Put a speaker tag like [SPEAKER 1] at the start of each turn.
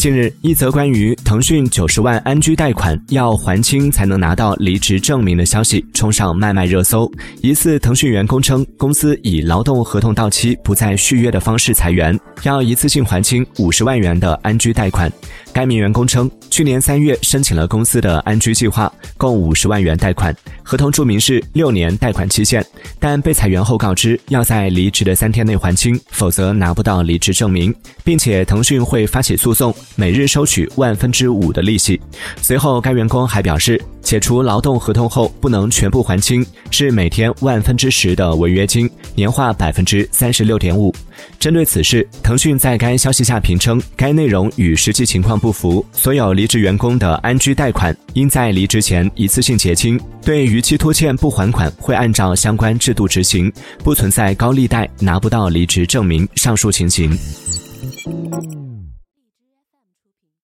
[SPEAKER 1] 近日，一则关于腾讯九十万安居贷款要还清才能拿到离职证明的消息冲上卖卖热搜。疑似腾讯员工称，公司以劳动合同到期不再续约的方式裁员，要一次性还清五十万元的安居贷款。该名员工称，去年三月申请了公司的安居计划，共五十万元贷款，合同注明是六年贷款期限，但被裁员后告知要在离职的三天内还清，否则拿不到离职证明，并且腾讯会发起诉讼，每日收取万分之五的利息。随后，该员工还表示，解除劳动合同后不能全部还清，是每天万分之十的违约金，年化百分之三十六点五。针对此事，腾讯在该消息下评称，该内容与实际情况不符。所有离职员工的安居贷款应在离职前一次性结清，对逾期拖欠不还款会按照相关制度执行，不存在高利贷拿不到离职证明上述情形。